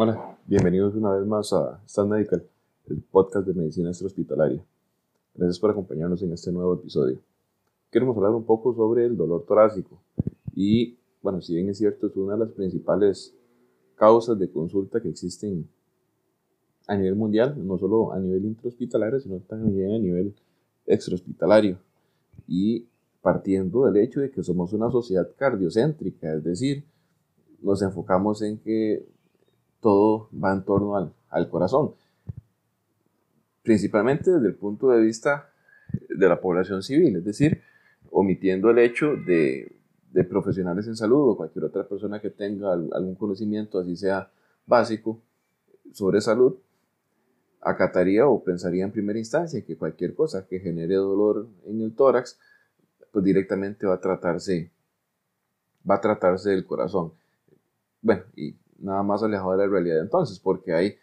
Hola, bienvenidos una vez más a Stan Medical, el podcast de medicina extrahospitalaria. Gracias por acompañarnos en este nuevo episodio. Queremos hablar un poco sobre el dolor torácico y, bueno, si bien es cierto, es una de las principales causas de consulta que existen a nivel mundial, no solo a nivel intrahospitalario, sino también a nivel extrahospitalario. Y partiendo del hecho de que somos una sociedad cardiocéntrica, es decir, nos enfocamos en que todo va en torno al, corazón. Principalmente desde el punto de vista de la población civil, es decir, omitiendo el hecho de, de, profesionales en salud o cualquier otra persona que tenga algún conocimiento, así sea básico, sobre salud, acataría o pensaría en primera instancia que cualquier cosa que genere dolor en el tórax, pues directamente va a tratarse, va a tratarse del corazón. Bueno, y nada más alejado de la realidad entonces, porque hay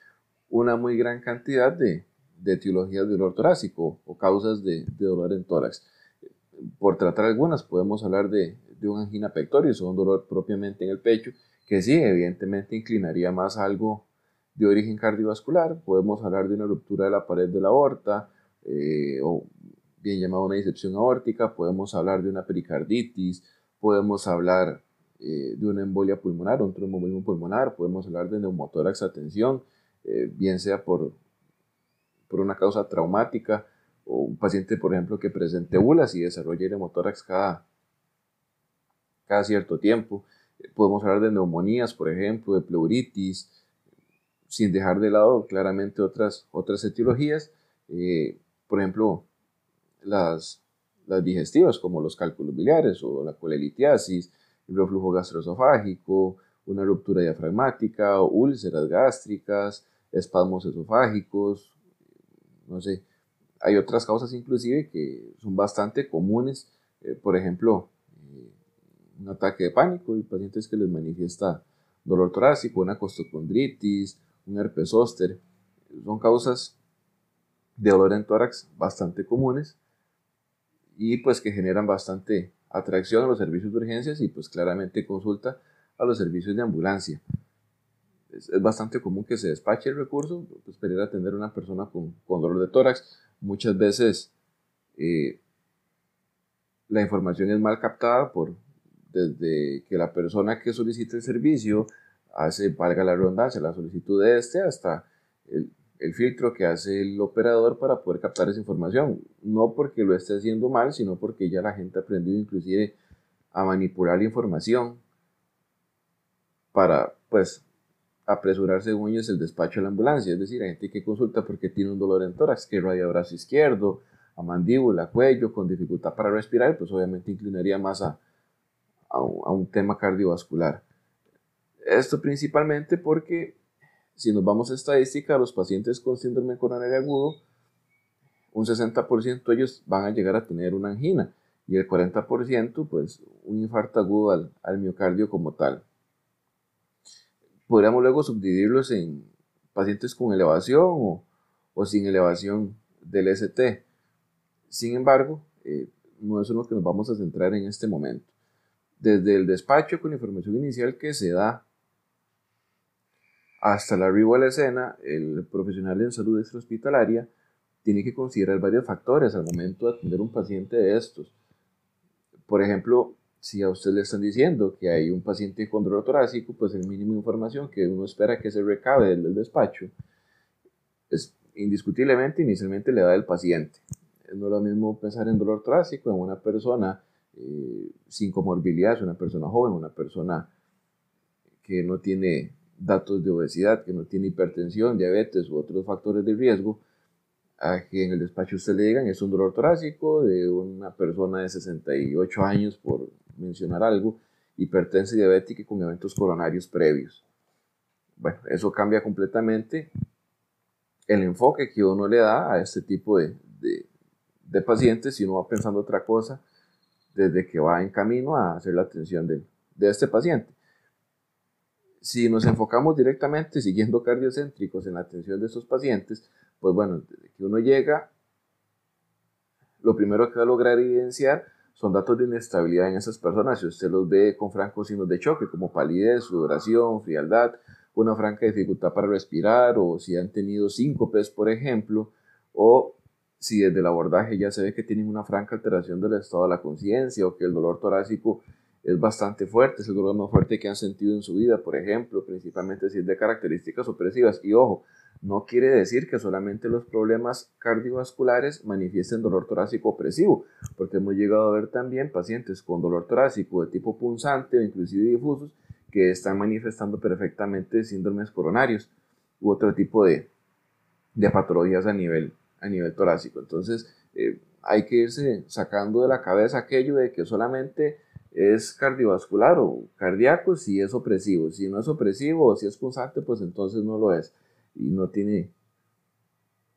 una muy gran cantidad de, de etiologías de dolor torácico o causas de, de, dolor en tórax. Por tratar algunas, podemos hablar de, de un angina pectoris o un dolor propiamente en el pecho, que sí, evidentemente inclinaría más a algo de origen cardiovascular. Podemos hablar de una ruptura de la pared de la aorta, eh, o bien llamada una disección aórtica. Podemos hablar de una pericarditis. Podemos hablar eh, de una embolia pulmonar, un tromboembolismo pulmonar, podemos hablar de neumotórax a tensión, eh, bien sea por, por una causa traumática o un paciente, por ejemplo, que presente bulas y desarrolle neumotórax cada, cada cierto tiempo. Eh, podemos hablar de neumonías, por ejemplo, de pleuritis, sin dejar de lado claramente otras, otras etiologías, por ejemplo, las, las digestivas, como los cálculos biliares o la colelitiasis, reflujo gastroesofágico, una ruptura diafragmática, úlceras gástricas, espasmos esofágicos, no sé. Hay otras causas inclusive que son bastante comunes, eh, por ejemplo, eh, un ataque de pánico y pacientes que les manifiesta dolor torácico, una costocondritis, un herpes zóster, son causas de dolor en tórax bastante comunes y pues que generan bastante atracción a los servicios de urgencias y pues claramente consulta a los servicios de ambulancia. Es, bastante común que se despache el recurso, pues a atender a una persona con, con dolor de tórax. Muchas veces eh, la información es mal captada por desde que la persona que solicita el servicio hace, valga la redundancia, la solicitud de este hasta el, el filtro que hace el operador para poder captar esa información. No porque lo esté haciendo mal, sino porque ya la gente ha aprendido inclusive a manipular la información para, pues, apresurarse según el despacho de la ambulancia. Es decir, hay gente que consulta porque tiene un dolor en tórax, que irradia brazo izquierdo, a mandíbula, cuello, con dificultad para respirar, pues obviamente inclinaría más a, a un tema cardiovascular. Esto principalmente porque si nos vamos a estadística, los pacientes con síndrome coronario agudo, un 60% de ellos van a llegar a tener una angina y el 40% pues un infarto agudo al, miocardio como tal. Podríamos luego subdividirlos en pacientes con elevación o, sin elevación del ST. Sin embargo, eh, no es lo que nos vamos a centrar en este momento. Desde el despacho con información inicial que se da hasta la arribo a la escena, el profesional en salud extrahospitalaria tiene que considerar varios factores al momento de atender un paciente de estos. Por ejemplo, si a usted le están diciendo que hay un paciente con dolor torácico, pues el mínimo de información que uno espera que se recabe del, despacho es indiscutiblemente inicialmente la edad del paciente. No es lo mismo pensar en dolor torácico en una persona eh, sin comorbilidad, una persona joven, una persona que no tiene datos de obesidad, que no tiene hipertensión, diabetes u otros factores de riesgo, a que en el despacho usted le digan es un dolor torácico de una persona de 68 años, por mencionar algo, hipertensa y diabética con eventos coronarios previos. Bueno, eso cambia completamente el enfoque que uno le da a este tipo de, de, de pacientes si uno va pensando otra cosa desde que va en camino a hacer la atención de, de este paciente si nos enfocamos directamente siguiendo cardiocéntricos en la atención de estos pacientes, pues bueno, desde que uno llega, lo primero que va a lograr evidenciar son datos de inestabilidad en esas personas. Si usted los ve con francos signos de choque, como palidez, sudoración, frialdad, una franca dificultad para respirar o si han tenido síncopes, por ejemplo, o si desde el abordaje ya se ve que tienen una franca alteración del estado de la conciencia o que el dolor torácico es bastante fuerte, es el dolor más fuerte que han sentido en su vida, por ejemplo, principalmente si es de características opresivas. Y ojo, no quiere decir que solamente los problemas cardiovasculares manifiesten dolor torácico opresivo, porque hemos llegado a ver también pacientes con dolor torácico de tipo punzante o inclusive difusos que están manifestando perfectamente síndromes coronarios u otro tipo de, de patologías a nivel, a nivel torácico. Entonces, eh, hay que irse sacando de la cabeza aquello de que solamente es cardiovascular o cardíaco si es opresivo. Si no es opresivo o si es punzante, pues entonces no lo es. Y no tiene,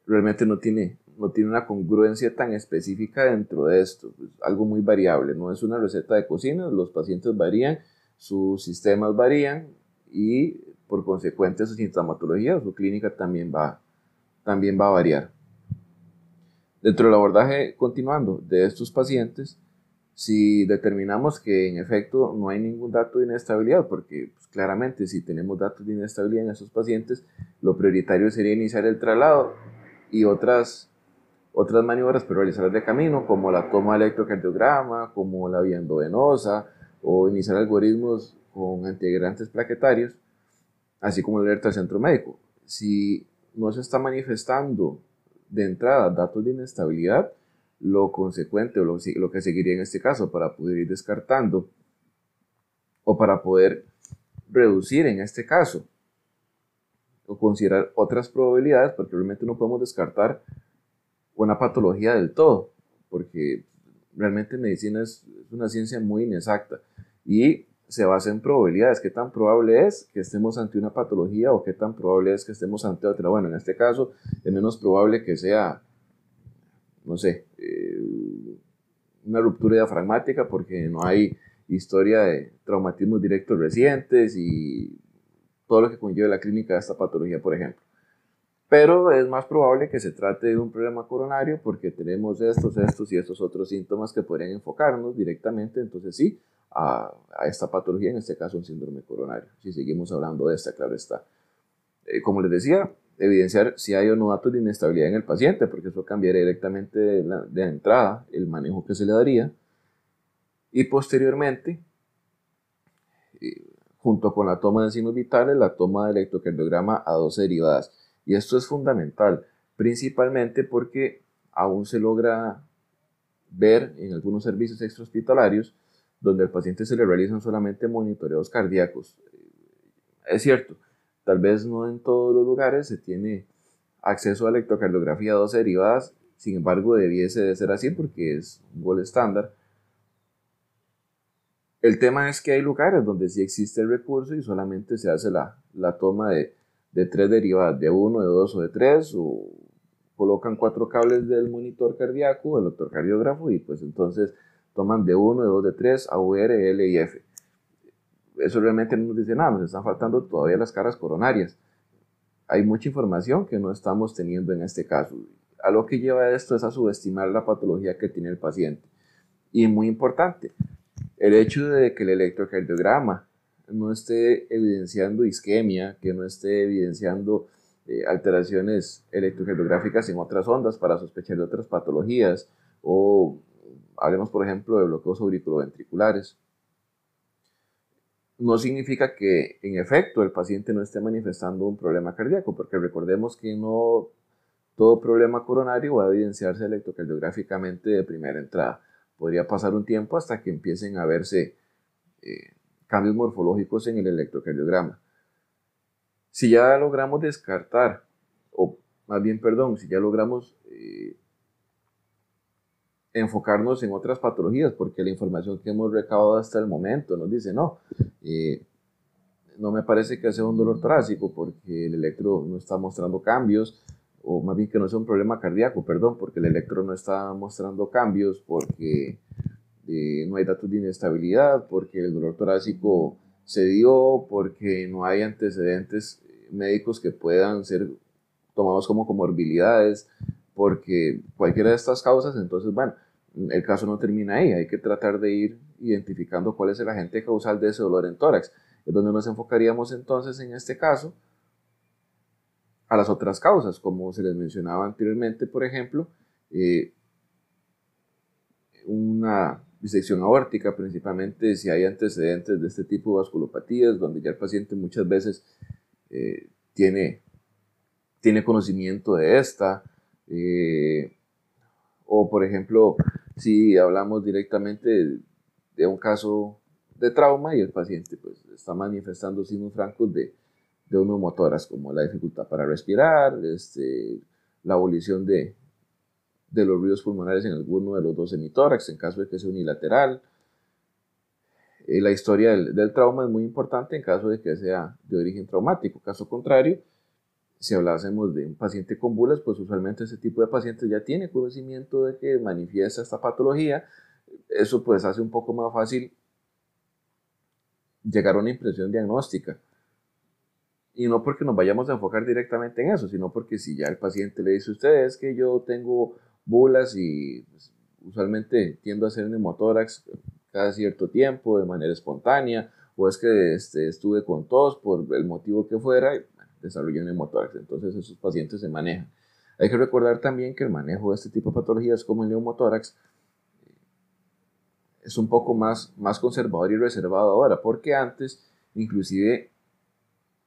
realmente no tiene, no tiene una congruencia tan específica dentro de esto. Es algo muy variable. No es una receta de cocina, los pacientes varían, sus sistemas varían y por consecuente su sintomatología, su clínica también va, también va a variar. Dentro del abordaje continuando de estos pacientes, si determinamos que en efecto no hay ningún dato de inestabilidad, porque pues, claramente si tenemos datos de inestabilidad en esos pacientes, lo prioritario sería iniciar el traslado y otras, otras maniobras realizarlas de camino, como la toma de electrocardiograma, como la vía endovenosa, o iniciar algoritmos con antiagregantes plaquetarios, así como el alerta del centro médico. Si no se está manifestando de entrada datos de inestabilidad, lo consecuente o lo, que seguiría en este caso para poder ir descartando o para poder reducir en este caso o considerar otras probabilidades porque realmente no podemos descartar una patología del todo porque realmente medicina es, una ciencia muy inexacta y se basa en probabilidades. ¿Qué tan probable es que estemos ante una patología o qué tan probable es que estemos ante otra? Bueno, en este caso es menos probable que sea no sé, eh, una ruptura diafragmática porque no hay historia de traumatismos directos recientes y todo lo que conlleva la clínica de esta patología, por ejemplo. Pero es más probable que se trate de un problema coronario porque tenemos estos, estos y estos otros síntomas que podrían enfocarnos directamente, entonces sí, a, esta patología, en este caso un síndrome coronario. Si seguimos hablando de esta, claro está. Eh, como les decía, evidenciar si hay o no datos de inestabilidad en el paciente, porque eso cambiaría directamente de, entrada el manejo que se le daría. Y posteriormente, junto con la toma de signos vitales, la toma de electrocardiograma a dos derivadas. Y esto es fundamental, principalmente porque aún se logra ver en algunos servicios extrahospitalarios donde al paciente se le realizan solamente monitoreos cardíacos. Es cierto, Tal vez no en todos los lugares se tiene acceso a electrocardiografía 12 derivadas, sin embargo debiese de ser así porque es un gol estándar. El tema es que hay lugares donde sí existe el recurso y solamente se hace la, la toma de, de tres derivadas, de uno, de dos o de tres, o colocan cuatro cables del monitor cardíaco, el electrocardiógrafo, y pues entonces toman de uno, de dos, de tres, AUR, L y F eso realmente no nos dice nada, nos están faltando todavía las caras coronarias. Hay mucha información que no estamos teniendo en este caso. A lo que lleva esto es a subestimar la patología que tiene el paciente. Y muy importante, el hecho de que el electrocardiograma no esté evidenciando isquemia, que no esté evidenciando eh, alteraciones electrocardiográficas en otras ondas para sospechar de otras patologías, o hablemos por ejemplo de bloqueos auriculoventriculares no significa que en efecto el paciente no esté manifestando un problema cardíaco, porque recordemos que no todo problema coronario va a evidenciarse electrocardiográficamente de primera entrada. Podría pasar un tiempo hasta que empiecen a verse eh, cambios morfológicos en el electrocardiograma. Si ya logramos descartar, o más bien, perdón, si ya logramos eh, enfocarnos en otras patologías, porque la información que hemos recabado hasta el momento nos dice, no, eh, no me parece que sea un dolor torácico porque el electro no está mostrando cambios, o más bien que no sea un problema cardíaco, perdón, porque el electro no está mostrando cambios, porque eh, no hay datos de inestabilidad, porque el dolor torácico se dio, porque no hay antecedentes médicos que puedan ser tomados como comorbilidades, porque cualquiera de estas causas, entonces, bueno, el caso no termina ahí, hay que tratar de ir identificando cuál es el agente causal de ese dolor en tórax. es donde nos enfocaríamos entonces en este caso a las otras causas, como se les mencionaba anteriormente, por ejemplo, eh, una disección aórtica, principalmente si hay antecedentes de este tipo de vasculopatías, donde ya el paciente muchas veces eh, tiene, tiene conocimiento de esta, eh, o por ejemplo, si hablamos directamente de, un caso de trauma y el paciente pues, está manifestando signos francos de, de neumotórax, como la dificultad para respirar, este, la abolición de, de los ruidos pulmonares en alguno de los dos hemitórax, en caso de que sea unilateral. Eh, la historia del, trauma es muy importante en caso de que sea de origen traumático. Caso contrario, si hablásemos de un paciente con bulas, pues usualmente ese tipo de pacientes ya tiene conocimiento de que manifiesta esta patología. Eso pues hace un poco más fácil llegar a una impresión diagnóstica. Y no porque nos vayamos a enfocar directamente en eso, sino porque si ya el paciente le dice a usted es que yo tengo bulas y pues, usualmente tiendo a hacer un hemotórax cada cierto tiempo de manera espontánea o es que este, estuve con tos por el motivo que fuera y desarrollé un hemotórax. Entonces esos pacientes se manejan. Hay que recordar también que el manejo de este tipo de patologías como el neumotórax es un poco más, más conservador y reservado ahora, porque antes inclusive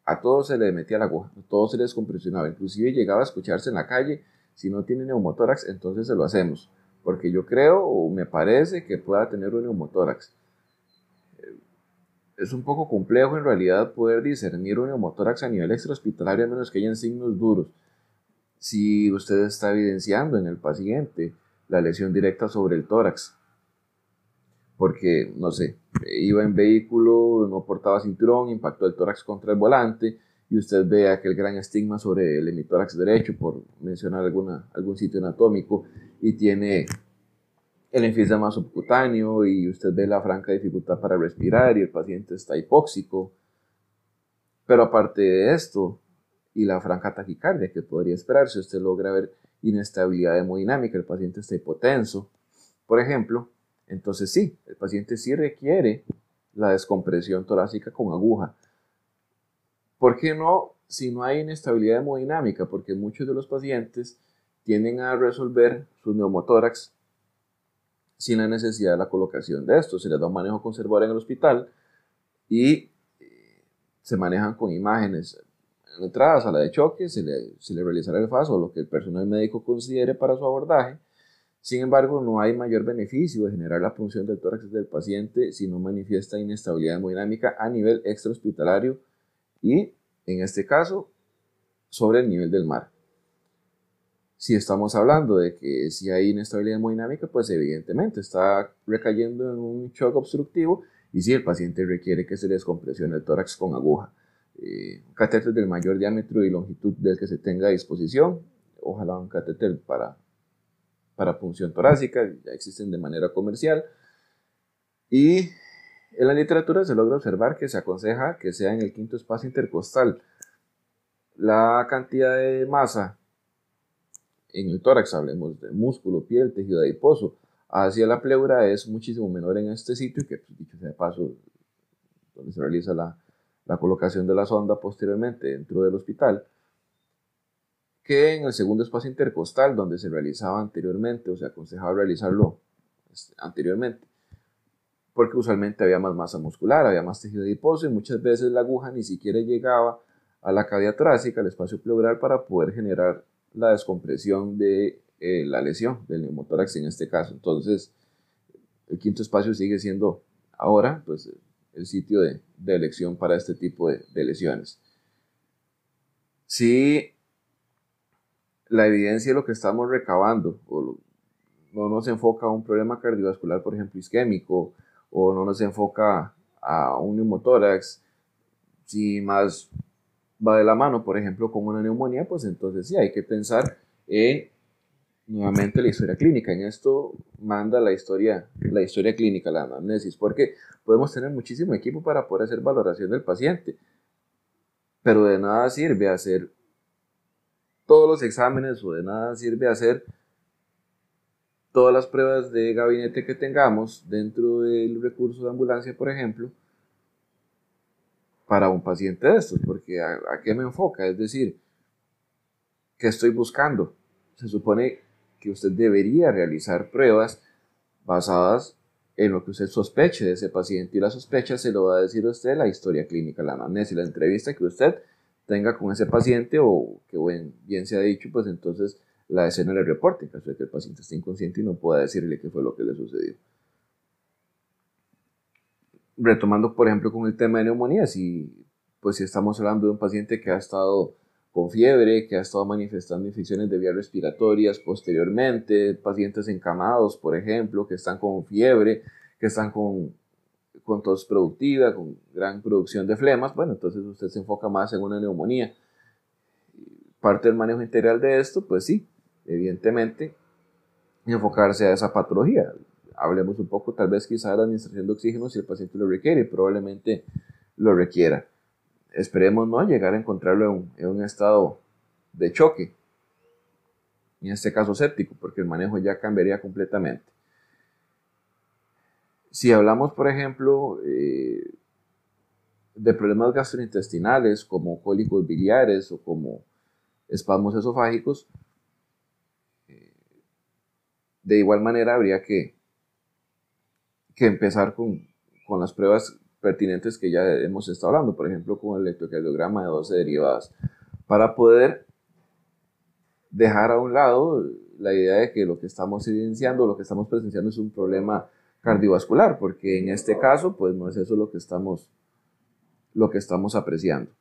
a todos se le metía la aguja, a todos se les compresionaba, inclusive llegaba a escucharse en la calle si no tiene neumotórax, entonces se lo hacemos, porque yo creo o me parece que pueda tener un neumotórax. Es un poco complejo en realidad poder discernir un neumotórax a nivel extrahospitalario a menos que hayan signos duros. Si usted está evidenciando en el paciente la lesión directa sobre el tórax, porque, no sé, iba en vehículo, no portaba cinturón, impactó el tórax contra el volante, y usted ve aquel gran estigma sobre el hemitórax derecho, por mencionar alguna, algún sitio anatómico, y tiene el enfisema subcutáneo y usted ve la franca dificultad para respirar y el paciente está hipóxico. Pero aparte de esto, y la franca taquicardia que podría esperarse, usted logra ver inestabilidad hemodinámica, el paciente está hipotenso, por ejemplo, entonces sí, el paciente sí requiere la descompresión torácica con aguja. ¿Por qué no si no hay inestabilidad hemodinámica? Porque muchos de los pacientes tienden a resolver su neumotórax sin la necesidad de la colocación de esto. Se les da un manejo conservador en el hospital y eh, se manejan con imágenes. En entrada a la de choque se le, se realizará el FAS o lo que el personal médico considere para su abordaje. Sin embargo, no hay mayor beneficio de generar la punción del tórax del paciente si no manifiesta inestabilidad hemodinámica a nivel extrahospitalario y, en este caso, sobre el nivel del mar. Si estamos hablando de que si hay inestabilidad hemodinámica, pues evidentemente está recayendo en un shock obstructivo y si el paciente requiere que se descompresione el tórax con aguja. Eh, del mayor diámetro y longitud del que se tenga a disposición, ojalá un catéter para, para punción torácica, ya existen de manera comercial. Y en la literatura se logra observar que se aconseja que sea en el quinto espacio intercostal. La cantidad de masa en el tórax, hablemos de músculo, piel, tejido adiposo, hacia la pleura es muchísimo menor en este sitio, que pues, dicho sea de paso, donde se realiza la, la colocación de la sonda posteriormente dentro del hospital, que en el segundo espacio intercostal, donde se realizaba anteriormente, o se aconsejaba realizarlo este, anteriormente porque usualmente había más masa muscular, había más tejido adiposo y muchas veces la aguja ni siquiera llegaba a la cavidad torácica, al espacio pleural, para poder generar la descompresión de eh, la lesión del neumotórax en este caso. Entonces, el quinto espacio sigue siendo ahora pues, el sitio de, elección para este tipo de, lesiones. Si la evidencia de lo que estamos recabando no nos enfoca a un problema cardiovascular, por ejemplo, isquémico, o no nos enfoca a un neumotórax, si más va de la mano, por ejemplo, con una neumonía, pues entonces sí hay que pensar en nuevamente la historia clínica. En esto manda la historia, la historia clínica, la anamnesis, porque podemos tener muchísimo equipo para poder hacer valoración del paciente, pero de nada sirve hacer todos los exámenes o de nada sirve hacer todas las pruebas de gabinete que tengamos dentro del recurso de ambulancia, por ejemplo, para un paciente de estos, porque ¿a, qué me enfoca? Es decir, ¿qué estoy buscando? Se supone que usted debería realizar pruebas basadas en lo que usted sospeche de ese paciente y la sospecha se lo va a decir a usted la historia clínica, la anamnesis, la entrevista que usted tenga con ese paciente o que bien se ha dicho, pues entonces la escena del reporte, en caso de que el paciente esté inconsciente y no pueda decirle qué fue lo que le sucedió. Retomando, por ejemplo, con el tema de neumonía, si, pues, si estamos hablando de un paciente que ha estado con fiebre, que ha estado manifestando infecciones de vías respiratorias posteriormente, pacientes encamados, por ejemplo, que están con fiebre, que están con, con tos productiva, con gran producción de flemas, bueno, entonces usted se enfoca más en una neumonía. Parte del manejo integral de esto, pues sí, evidentemente, enfocarse a esa patología. Hablemos un poco, tal vez quizá de la administración de oxígeno si el paciente lo requiere, probablemente lo requiera. Esperemos no llegar a encontrarlo en un, estado de choque, en este caso séptico, porque el manejo ya cambiaría completamente. Si hablamos, por ejemplo, eh, de problemas gastrointestinales como cólicos biliares o como espasmos esofágicos, de igual manera habría que, que empezar con, con, las pruebas pertinentes que ya hemos estado hablando, por ejemplo, con el electrocardiograma de 12 derivadas, para poder dejar a un lado la idea de que lo que estamos evidenciando, lo que estamos presenciando es un problema cardiovascular, porque en este caso, pues no es eso lo que estamos, lo que estamos apreciando.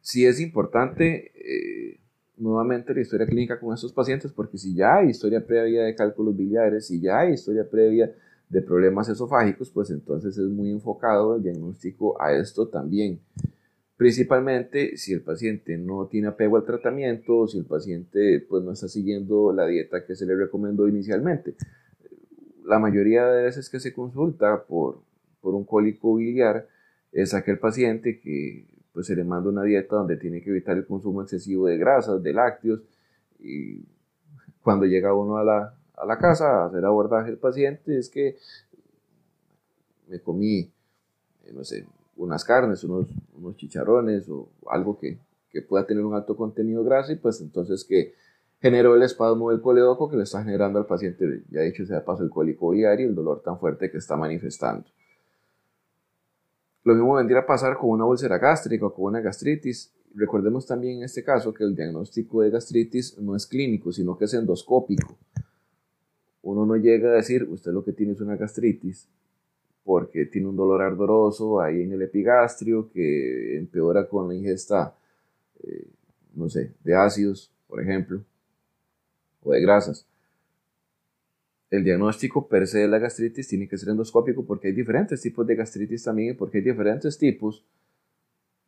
Sí es importante eh, nuevamente la historia clínica con estos pacientes, porque si ya hay historia previa de cálculos biliares, si ya hay historia previa de problemas esofágicos, pues entonces es muy enfocado el diagnóstico a esto también. Principalmente si el paciente no tiene apego al tratamiento, si el paciente pues no está siguiendo la dieta que se le recomendó inicialmente. La mayoría de veces que se consulta por, por un cólico biliar es aquel paciente que pues se le manda una dieta donde tiene que evitar el consumo excesivo de grasas, de lácteos, y cuando llega uno a la, a la casa a hacer abordaje del paciente es que me comí, eh, no sé, unas carnes, unos, unos chicharrones o algo que, que pueda tener un alto contenido graso y pues entonces que generó el espasmo del coledoco que le está generando al paciente, ya dicho sea paso, el cólico biliar y el dolor tan fuerte que está manifestando. Lo mismo vendría a pasar con una úlcera gástrica o con una gastritis. Recordemos también en este caso que el diagnóstico de gastritis no es clínico, sino que es endoscópico. Uno no llega a decir, usted lo que tiene es una gastritis, porque tiene un dolor ardoroso ahí en el epigastrio que empeora con la ingesta, eh, no sé, de ácidos, por ejemplo, o de grasas el diagnóstico per se de la gastritis tiene que ser endoscópico porque hay diferentes tipos de gastritis también porque hay diferentes tipos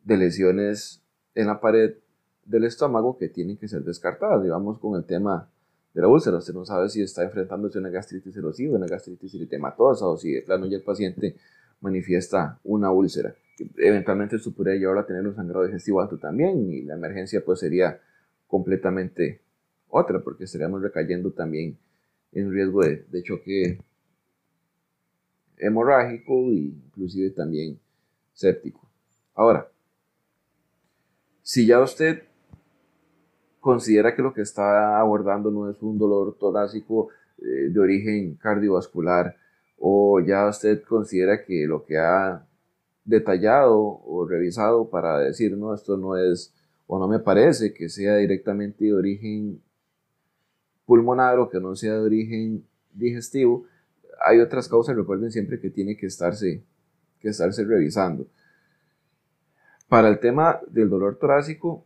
de lesiones en la pared del estómago que tienen que ser descartadas. Digamos con el tema de la úlcera, usted no sabe si está enfrentándose a una gastritis erosiva, una gastritis eritematosa o si de plano ya el paciente manifiesta una úlcera. Eventualmente esto podría llevar a tener un sangrado digestivo alto también y la emergencia pues sería completamente otra porque estaríamos recayendo también en riesgo de, de choque hemorrágico e inclusive también séptico. Ahora, si ya usted considera que lo que está abordando no es un dolor torácico eh, de origen cardiovascular o ya usted considera que lo que ha detallado o revisado para decir no, esto no es o no me parece que sea directamente de origen pulmonar o que no sea de origen digestivo, hay otras causas, recuerden siempre que tiene que estarse, que estarse revisando. Para el tema del dolor torácico,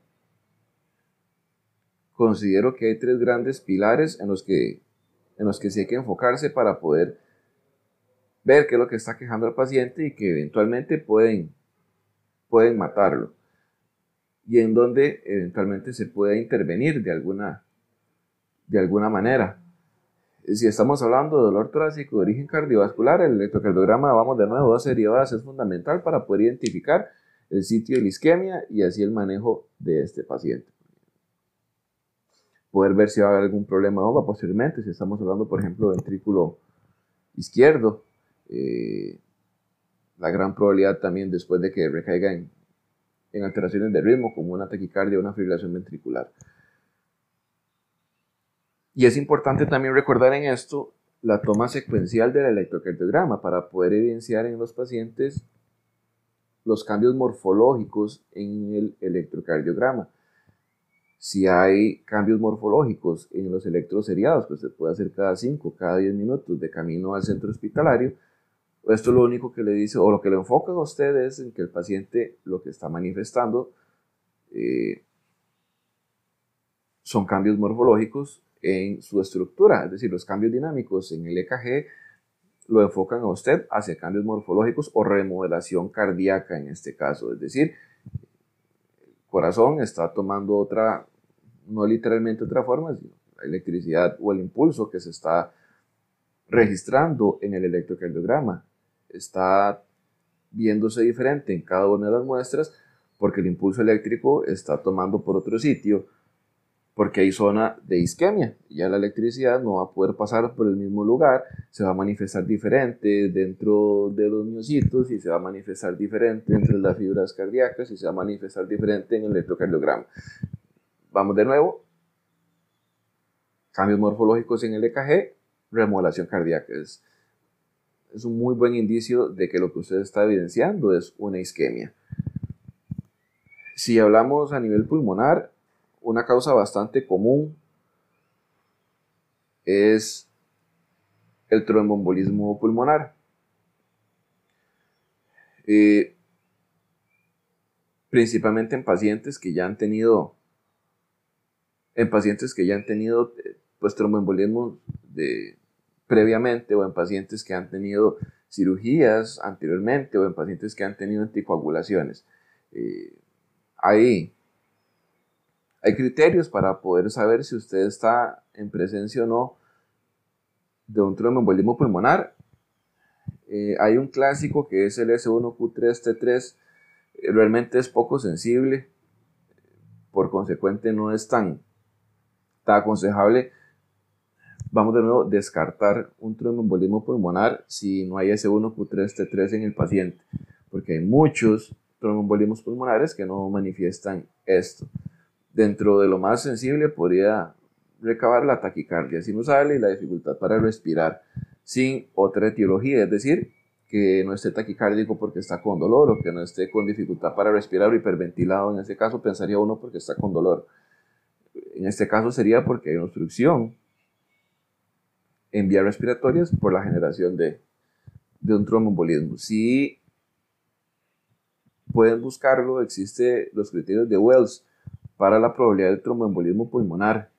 considero que hay tres grandes pilares en los que, en los que sí hay que enfocarse para poder ver qué es lo que está quejando al paciente y que eventualmente pueden, pueden matarlo. Y en donde eventualmente se puede intervenir de alguna, de alguna manera. Si estamos hablando de dolor torácico de origen cardiovascular, el electrocardiograma, vamos de nuevo, dos derivadas, es fundamental para poder identificar el sitio de la isquemia y así el manejo de este paciente. Poder ver si va a haber algún problema o posteriormente, si estamos hablando, por ejemplo, de ventrículo izquierdo, eh, la gran probabilidad también después de que recaiga en, en alteraciones de ritmo, como una taquicardia o una fibrilación ventricular. Y es importante también recordar en esto la toma secuencial del electrocardiograma para poder evidenciar en los pacientes los cambios morfológicos en el electrocardiograma. Si hay cambios morfológicos en los electros seriados, pues se puede hacer cada 5, cada 10 minutos de camino al centro hospitalario, esto lo único que le dice, o lo que le enfoca a usted es en que el paciente lo que está manifestando eh, son cambios morfológicos en su estructura, es decir, los cambios dinámicos en el EKG lo enfocan a usted hacia cambios morfológicos o remodelación cardíaca en este caso, es decir, el corazón está tomando otra, no literalmente otra forma, sino la electricidad o el impulso que se está registrando en el electrocardiograma está viéndose diferente en cada una de las muestras porque el impulso eléctrico está tomando por otro sitio porque hay zona de isquemia. Ya la electricidad no va a poder pasar por el mismo lugar, se va a manifestar diferente dentro de los miocitos y se va a manifestar diferente entre las fibras cardíacas y se va a manifestar diferente en el electrocardiograma. Vamos de nuevo. Cambios morfológicos en el EKG, remodelación cardíaca. Es, es un muy buen indicio de que lo que usted está evidenciando es una isquemia. Si hablamos a nivel pulmonar, una causa bastante común es el tromboembolismo pulmonar. Eh, principalmente en pacientes que ya han tenido en pacientes que ya han tenido eh, pues tromboembolismo de previamente o en pacientes que han tenido cirugías anteriormente o en pacientes que han tenido anticoagulaciones. Eh, hay, hay criterios para poder saber si usted está en presencia o no de un tromboembolismo pulmonar. Eh, hay un clásico que es el S1Q3T3, eh, realmente es poco sensible, por consecuente no es tan, tan aconsejable vamos de nuevo descartar un tromboembolismo pulmonar si no hay S1Q3T3 en el paciente, porque hay muchos tromboembolismos pulmonares que no manifiestan esto. Dentro de lo más sensible podría recabar la taquicardia sinusal y la dificultad para respirar sin otra etiología, es decir, que no esté taquicárdico porque está con dolor o que no esté con dificultad para respirar o hiperventilado, en ese caso pensaría uno porque está con dolor. En este caso sería porque hay obstrucción en vías respiratorias por la generación de, de un tromboembolismo. Si pueden buscarlo, existen los criterios de Wells para la probabilidad del tromboembolismo pulmonar.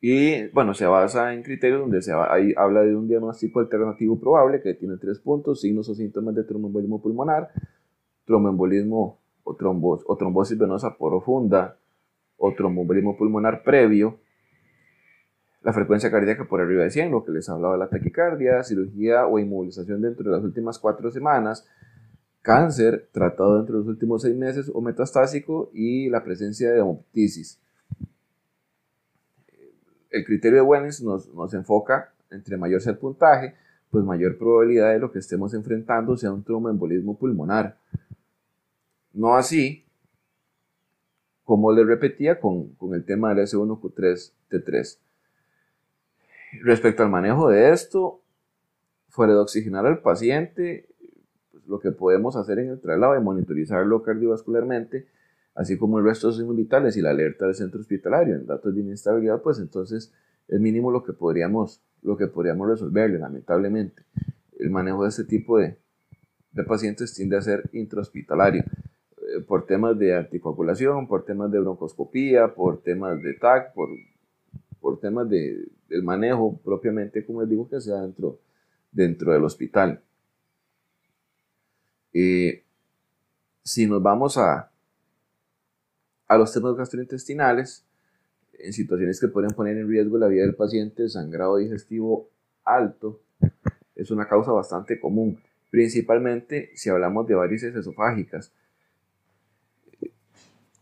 Y bueno, se basa en criterios donde se ahí habla de un diagnóstico alternativo probable que tiene tres puntos, signos o síntomas de tromboembolismo pulmonar, tromboembolismo o, trombos, o trombosis venosa profunda o tromboembolismo pulmonar previo, la frecuencia cardíaca por arriba de 100, lo que les hablaba de la taquicardia, cirugía o inmovilización dentro de las últimas cuatro semanas, cáncer tratado dentro de los últimos seis meses o metastásico y la presencia de hemoptisis. El criterio de Wellness nos, nos enfoca, entre mayor sea el puntaje, pues mayor probabilidad de lo que estemos enfrentando sea un tromboembolismo pulmonar. No así, como les repetía con, con el tema del S1Q3T3. Respecto al manejo de esto, fuera de oxigenar al paciente, pues lo que podemos hacer en el traslado es monitorizarlo cardiovascularmente, así como el resto de signos vitales y la alerta del centro hospitalario en datos de inestabilidad, pues entonces es mínimo lo que podríamos, lo que podríamos resolverle, lamentablemente. El manejo de este tipo de, de pacientes tiende a ser intrahospitalario por temas de anticoagulación, por temas de broncoscopía, por temas de TAC, por por temas de, del manejo propiamente, como les digo, que sea dentro, dentro del hospital. Eh, si nos vamos a, a los temas gastrointestinales, en situaciones que pueden poner en riesgo la vida del paciente, sangrado digestivo alto es una causa bastante común, principalmente si hablamos de varices esofágicas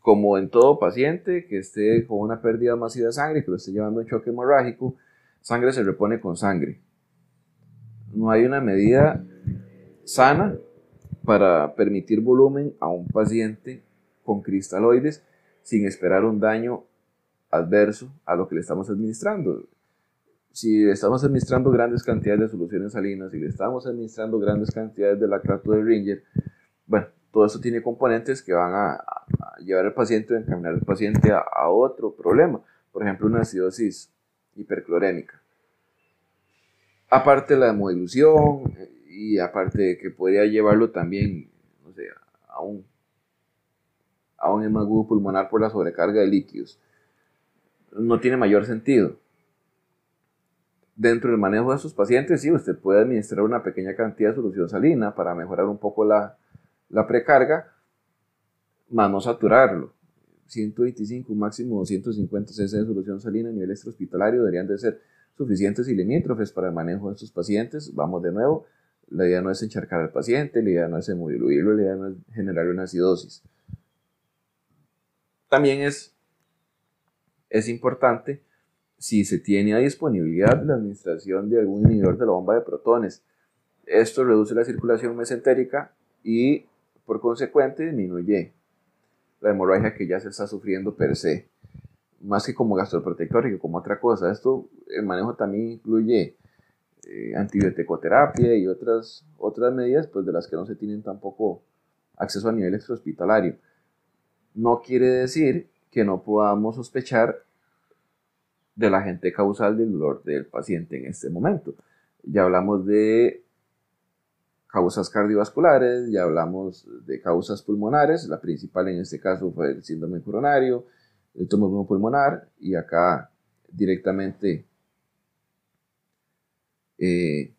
como en todo paciente que esté con una pérdida masiva de sangre, que lo esté llevando un choque hemorrágico, sangre se repone con sangre. no hay una medida sana para permitir volumen a un paciente con cristaloides sin esperar un daño adverso a lo que le estamos administrando. Si le estamos administrando grandes cantidades de soluciones salinas, si le estamos administrando grandes cantidades de lactato de Ringer, todo eso tiene componentes que van a, llevar al paciente o encaminar al paciente a, otro problema, por ejemplo, una acidosis hiperclorémica. Aparte de la hemodilución y aparte de que podría llevarlo también, no sé, a un, a un hemagudo pulmonar por la sobrecarga de líquidos, no tiene mayor sentido. Dentro del manejo de sus pacientes, sí, usted puede administrar una pequeña cantidad de solución salina para mejorar un poco la, la precarga, más no saturarlo. 125, máximo 250 cc de solución salina a nivel extrahospitalario deberían de ser suficientes y limítrofes para el manejo de estos pacientes. Vamos de nuevo, la idea no es encharcar al paciente, la idea no es hemodiluirlo, la idea no es generar una acidosis. También es, es importante si se tiene a disponibilidad la administración de algún inhibidor de la bomba de protones. Esto reduce la circulación mesentérica y por consecuente, disminuye la hemorragia que ya se está sufriendo per se, más que como gastroprotector y como otra cosa. Esto, el manejo también incluye eh, antibioticoterapia y otras, otras medidas pues, de las que no se tienen tampoco acceso a nivel extrahospitalario. No quiere decir que no podamos sospechar del agente causal del dolor del paciente en este momento. Ya hablamos de causas cardiovasculares, ya hablamos de causas pulmonares, la principal en este caso fue el síndrome coronario, el tromboembolismo pulmonar y acá directamente eh,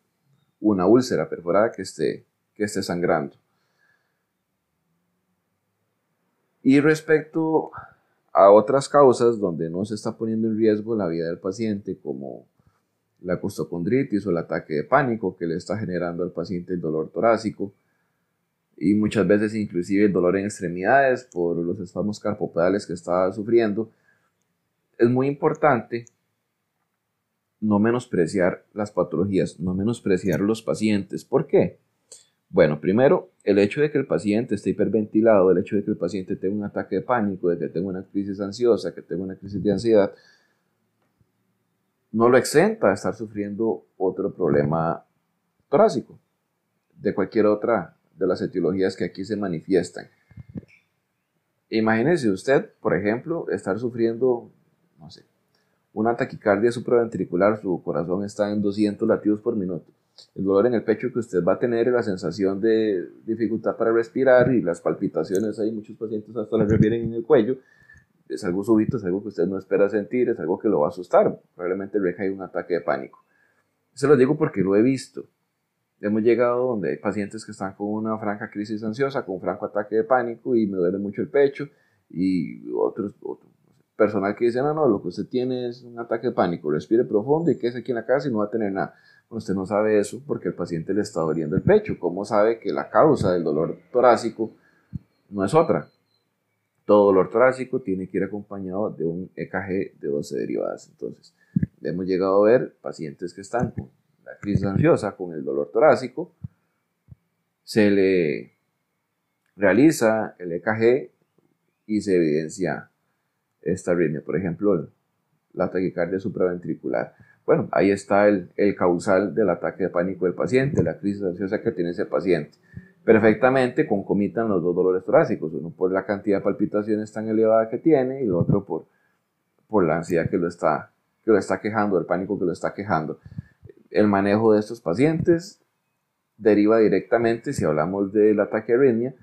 una úlcera perforada que esté, que esté sangrando. Y respecto a otras causas donde no se está poniendo en riesgo la vida del paciente, como la costocondritis o el ataque de pánico que le está generando al paciente el dolor torácico y muchas veces inclusive el dolor en extremidades por los espasmos carpopedales que está sufriendo, es muy importante no menospreciar las patologías, no menospreciar los pacientes. ¿Por qué? Bueno, primero, el hecho de que el paciente esté hiperventilado, el hecho de que el paciente tenga un ataque de pánico, de que tenga una crisis ansiosa, que tenga una crisis de ansiedad, no lo exenta de estar sufriendo otro problema torácico, de cualquier otra de las etiologías que aquí se manifiestan. Imagínese usted, por ejemplo, estar sufriendo, no sé, una taquicardia supraventricular, su corazón está en 200 latidos por minuto. El dolor en el pecho que usted va a tener, la sensación de dificultad para respirar y las palpitaciones, hay muchos pacientes hasta las refieren en el cuello, es algo súbito, es algo que usted no espera sentir, es algo que lo va a asustar. Probablemente recae un ataque de pánico. Se lo digo porque lo he visto. Hemos llegado donde hay pacientes que están con una franca crisis ansiosa, con un franco ataque de pánico y me duele mucho el pecho y otros, otro personal que dice, no, no, lo que usted tiene es un ataque de pánico, respire profundo y quédese aquí en la casa y no va a tener nada. Bueno, usted no sabe eso porque el paciente le está doliendo el pecho. ¿Cómo sabe que la causa del dolor torácico no es otra? Todo dolor torácico tiene que ir acompañado de un EKG de 12 derivadas. Entonces, hemos llegado a ver pacientes que están con la crisis ansiosa, con el dolor torácico, se le realiza el EKG y se evidencia esta arritmia, por ejemplo, la taquicardia supraventricular. Bueno, ahí está el, el causal del ataque de pánico del paciente, la crisis ansiosa que tiene ese paciente perfectamente concomitan los dos dolores torácicos, uno por la cantidad de palpitaciones tan elevada que tiene y el otro por, por la ansiedad que lo, está, que lo está quejando, el pánico que lo está quejando. El manejo de estos pacientes deriva directamente, si hablamos del ataque arritmia,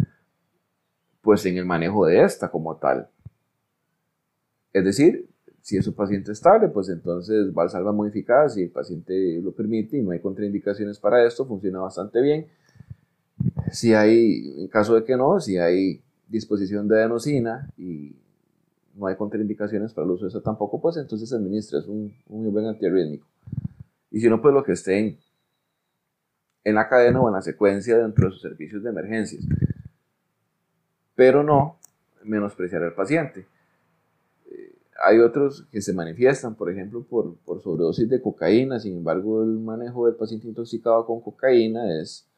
pues en el manejo de esta como tal. Es decir, si es un paciente estable, pues entonces Valsalva modificada, si el paciente lo permite y no hay contraindicaciones para esto, funciona bastante bien si hay, en caso de que no, si hay disposición de adenosina y no hay contraindicaciones para el uso de eso tampoco, pues entonces administra, es un, muy buen antiarrítmico. Y si no, pues lo que esté en, en la cadena o en la secuencia dentro de sus servicios de emergencias. Pero no menospreciar al paciente. Eh, hay otros que se manifiestan, por ejemplo, por, por sobredosis de cocaína. Sin embargo, el manejo del paciente intoxicado con cocaína es,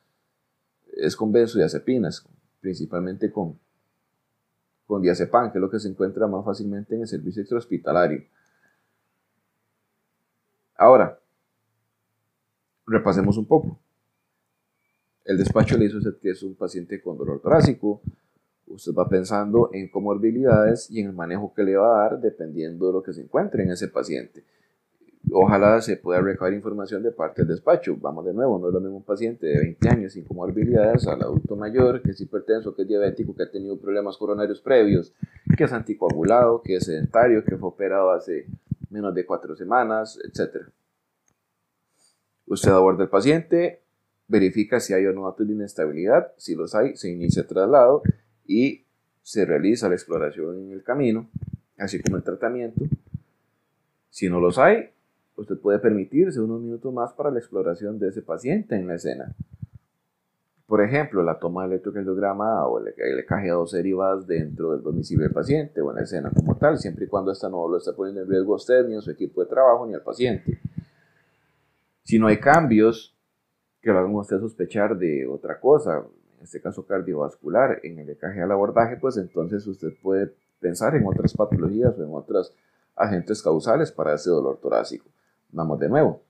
es con benzodiazepinas, principalmente con, con diazepam, que es lo que se encuentra más fácilmente en el servicio extrahospitalario. Ahora, repasemos un poco. El despacho le hizo usted que es un paciente con dolor torácico. Usted va pensando en comorbilidades y en el manejo que le va a dar dependiendo de lo que se encuentre en ese paciente. Ojalá se pueda recabar información de parte del despacho. Vamos de nuevo, no es lo mismo un paciente de 20 años sin comorbilidades al adulto mayor que es hipertenso, que es diabético, que ha tenido problemas coronarios previos, que es anticoagulado, que es sedentario, que fue operado hace menos de cuatro semanas, etc. Usted aborda al paciente, verifica si hay o no datos de inestabilidad, si los hay, se inicia el traslado y se realiza la exploración en el camino, así como el tratamiento. Si no los hay, usted puede permitirse unos minutos más para la exploración de ese paciente en la escena. Por ejemplo, la toma de electrocardiograma o el EKG a dos derivadas dentro del domicilio del paciente o en la escena como tal, siempre y cuando esta no lo está poniendo en riesgo a usted, ni a su equipo de trabajo, ni al paciente. Si no hay cambios que lo hagan usted sospechar de otra cosa, en este caso cardiovascular, en el EKG al abordaje, pues entonces usted puede pensar en otras patologías o en otros agentes causales para ese dolor torácico. Vamos de nuevo.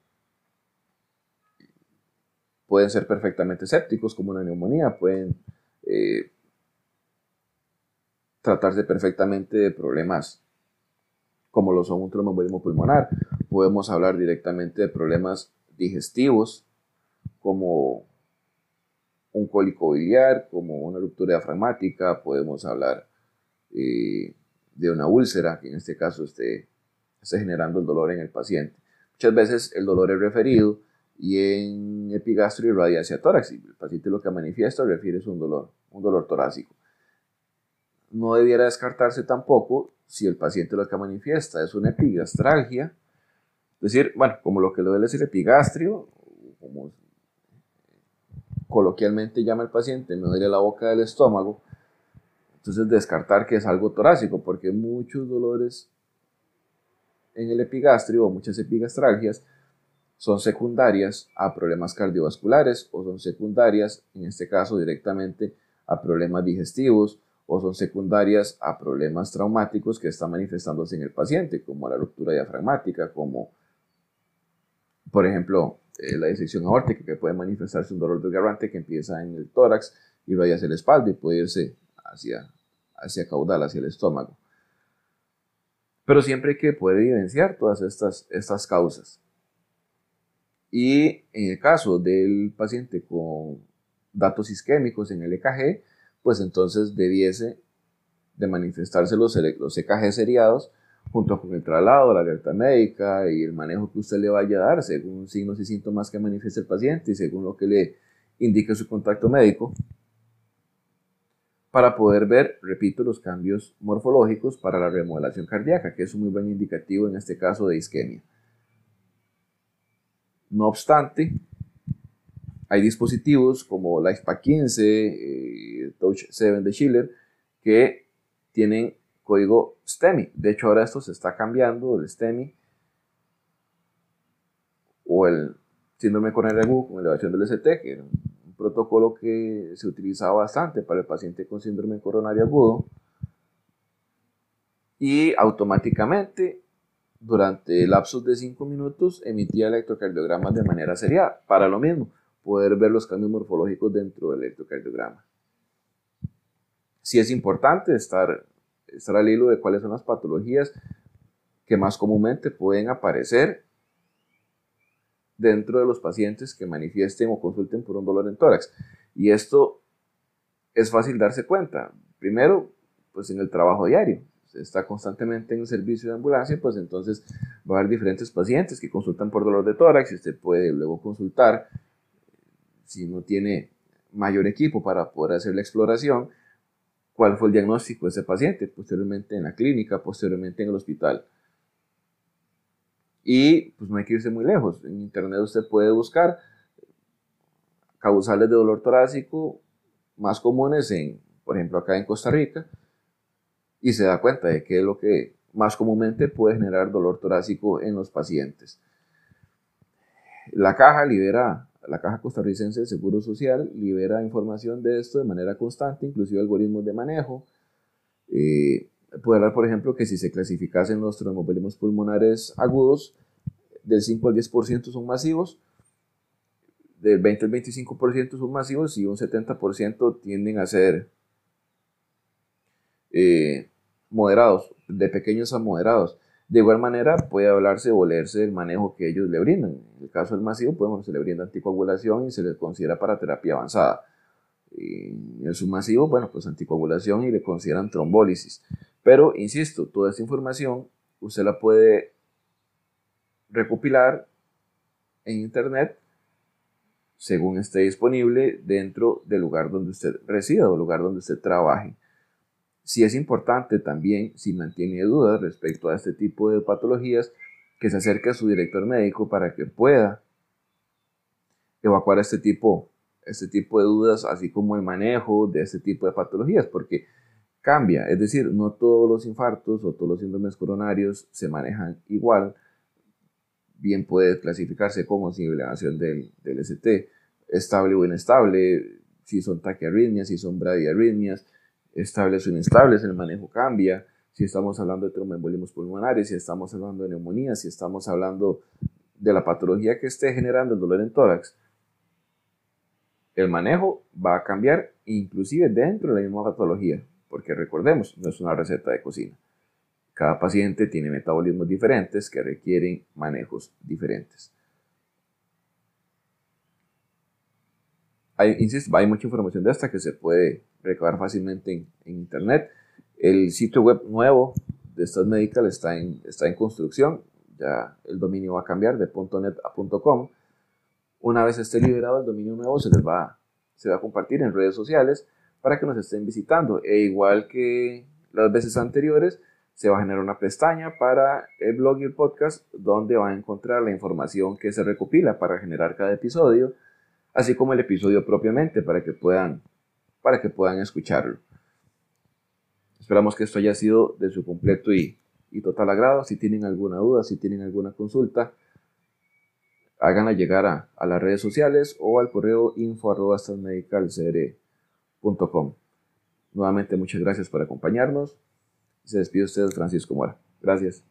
Pueden ser perfectamente sépticos como una neumonía, pueden eh, tratarse perfectamente de problemas como lo son un tromboembolismo pulmonar. Podemos hablar directamente de problemas digestivos como un cólico biliar, como una ruptura diafragmática, podemos hablar eh, de una úlcera, que en este caso esté, esté generando el dolor en el paciente. Muchas veces el dolor es referido y en epigastrio irradia hacia tórax. el paciente lo que manifiesta refiere es un dolor, un dolor torácico. No debiera descartarse tampoco si el paciente lo que manifiesta es una epigastralgia, es decir, bueno, como lo que le duele es epigastrio, como coloquialmente llama el paciente, me duele la boca del estómago, entonces descartar que es algo torácico, porque muchos dolores en el epigastrio o muchas epigastralgias son secundarias a problemas cardiovasculares o son secundarias, en este caso directamente, a problemas digestivos o son secundarias a problemas traumáticos que están manifestándose en el paciente, como la ruptura diafragmática, como por ejemplo eh, la disección aórtica, que puede manifestarse un dolor desgarrante que empieza en el tórax y vaya hacia la espalda y puede irse hacia, hacia caudal, hacia el estómago. Pero siempre hay que poder evidenciar todas estas, estas causas. Y en el caso del paciente con datos isquémicos en el EKG, pues entonces debiese de manifestarse los, los EKG seriados junto con el traslado, la alerta médica y el manejo que usted le vaya a dar según signos y síntomas que manifieste el paciente y según lo que le indique su contacto médico para poder ver, repito, los cambios morfológicos para la remodelación cardíaca, que es un muy buen indicativo en este caso de isquemia. No obstante, hay dispositivos como la ISPA 15, eh, Touch 7 de Schiller, que tienen código STEMI. De hecho, ahora esto se está cambiando, el STEMI o el síndrome coronarial agudo con elevación del ST, que protocolo que se utilizaba bastante para el paciente con síndrome coronario agudo y automáticamente durante lapsos de 5 minutos emitía electrocardiogramas de manera seriada para lo mismo, poder ver los cambios morfológicos dentro del electrocardiograma. Sí es importante estar, estar al hilo de cuáles son las patologías que más comúnmente pueden aparecer dentro de los pacientes que manifiesten o consulten por un dolor en tórax. Y esto es fácil darse cuenta. Primero, pues en el trabajo diario. Usted está constantemente en el servicio de ambulancia, pues entonces va a haber diferentes pacientes que consultan por dolor de tórax y usted puede luego consultar si no tiene mayor equipo para poder hacer la exploración, cuál fue el diagnóstico de ese paciente, posteriormente en la clínica, posteriormente en el hospital. Y pues no hay que irse muy lejos. En internet usted puede buscar causales de dolor torácico más comunes en, por ejemplo, acá en Costa Rica, y se da cuenta de qué es lo que más comúnmente puede generar dolor torácico en los pacientes. La caja libera, la caja costarricense de Seguro Social libera información de esto de manera constante, inclusive algoritmos de manejo. Eh, hablar, por ejemplo, que si se clasificasen los tromboembolismos pulmonares agudos, del 5 al 10% son masivos, del 20 al 25% son masivos y un 70% tienden a ser eh, moderados, de pequeños a moderados. De igual manera, puede hablarse o leerse del manejo que ellos le brindan. En el caso del masivo, pues, se le brinda anticoagulación y se le considera para terapia avanzada. En el submasivo, bueno, pues anticoagulación y le consideran trombólisis. Pero, insisto, toda esta información usted la puede recopilar en internet según esté disponible dentro del lugar donde usted resida o lugar donde usted trabaje. Si es importante también, si mantiene dudas respecto a este tipo de patologías, que se acerque a su director médico para que pueda evacuar este tipo, este tipo de dudas, así como el manejo de este tipo de patologías, porque cambia, es decir, no todos los infartos o todos los síndromes coronarios se manejan igual, bien puede clasificarse como sublevación del, del ST, estable o inestable, si son taquiarritmias, si son bradiarritmias, estables o inestables, el manejo cambia, si estamos hablando de tromboembolismos pulmonares, si estamos hablando de neumonía, si estamos hablando de la patología que esté generando el dolor en tórax, el manejo va a cambiar inclusive dentro de la misma patología, porque recordemos, no es una receta de cocina. Cada paciente tiene metabolismos diferentes que requieren manejos diferentes. Hay, insisto, hay mucha información de esta que se puede recabar fácilmente en, internet. El sitio web nuevo de estas Medical está en, está en construcción. Ya el dominio va a cambiar de .net a .com. Una vez esté liberado el dominio nuevo, se les va, se va a compartir en redes sociales para que nos estén visitando. E igual que las veces anteriores, se va a generar una pestaña para el blog y el podcast donde va a encontrar la información que se recopila para generar cada episodio, así como el episodio propiamente para que puedan para que puedan escucharlo. Esperamos que esto haya sido de su completo y, total agrado. Si tienen alguna duda, si tienen alguna consulta, háganla llegar a, las redes sociales o al correo info Nuevamente muchas gracias por acompañarnos. Se despide usted Francisco Mora. Gracias.